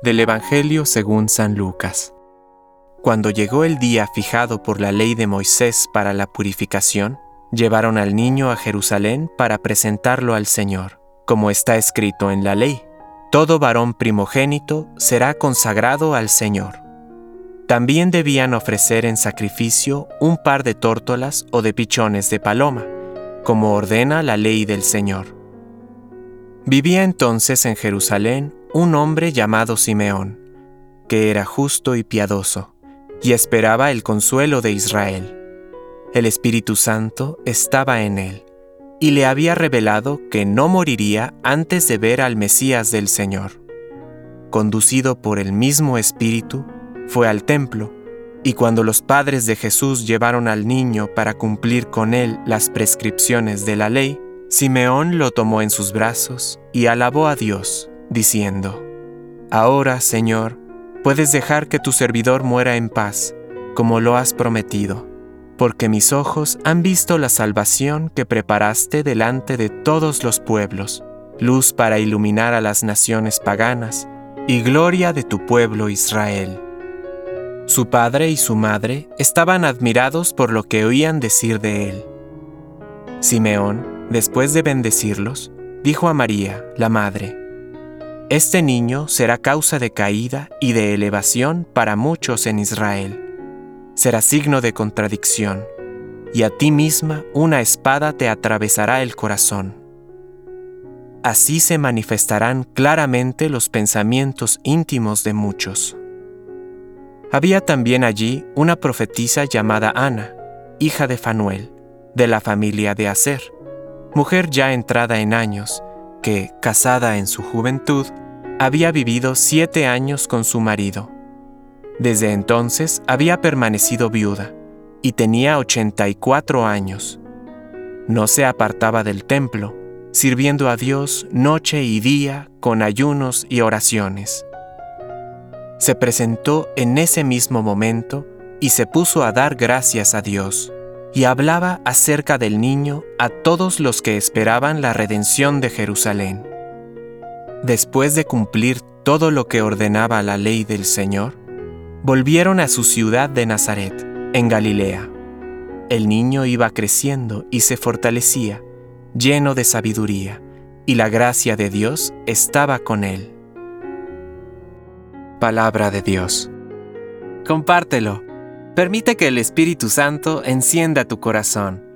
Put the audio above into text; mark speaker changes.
Speaker 1: Del Evangelio según San Lucas. Cuando llegó el día fijado por la ley de Moisés para la purificación, llevaron al niño a Jerusalén para presentarlo al Señor, como está escrito en la ley. Todo varón primogénito será consagrado al Señor. También debían ofrecer en sacrificio un par de tórtolas o de pichones de paloma, como ordena la ley del Señor. Vivía entonces en Jerusalén un hombre llamado Simeón, que era justo y piadoso, y esperaba el consuelo de Israel. El Espíritu Santo estaba en él, y le había revelado que no moriría antes de ver al Mesías del Señor. Conducido por el mismo Espíritu, fue al templo, y cuando los padres de Jesús llevaron al niño para cumplir con él las prescripciones de la ley, Simeón lo tomó en sus brazos y alabó a Dios, diciendo, Ahora, Señor, puedes dejar que tu servidor muera en paz, como lo has prometido, porque mis ojos han visto la salvación que preparaste delante de todos los pueblos, luz para iluminar a las naciones paganas y gloria de tu pueblo Israel. Su padre y su madre estaban admirados por lo que oían decir de él. Simeón, Después de bendecirlos, dijo a María, la madre, Este niño será causa de caída y de elevación para muchos en Israel. Será signo de contradicción, y a ti misma una espada te atravesará el corazón. Así se manifestarán claramente los pensamientos íntimos de muchos. Había también allí una profetisa llamada Ana, hija de Fanuel, de la familia de Aser mujer ya entrada en años, que, casada en su juventud, había vivido siete años con su marido. Desde entonces había permanecido viuda y tenía 84 años. No se apartaba del templo, sirviendo a Dios noche y día con ayunos y oraciones. Se presentó en ese mismo momento y se puso a dar gracias a Dios y hablaba acerca del niño a todos los que esperaban la redención de Jerusalén. Después de cumplir todo lo que ordenaba la ley del Señor, volvieron a su ciudad de Nazaret, en Galilea. El niño iba creciendo y se fortalecía, lleno de sabiduría, y la gracia de Dios estaba con él. Palabra de Dios. Compártelo Permite que el Espíritu Santo encienda tu corazón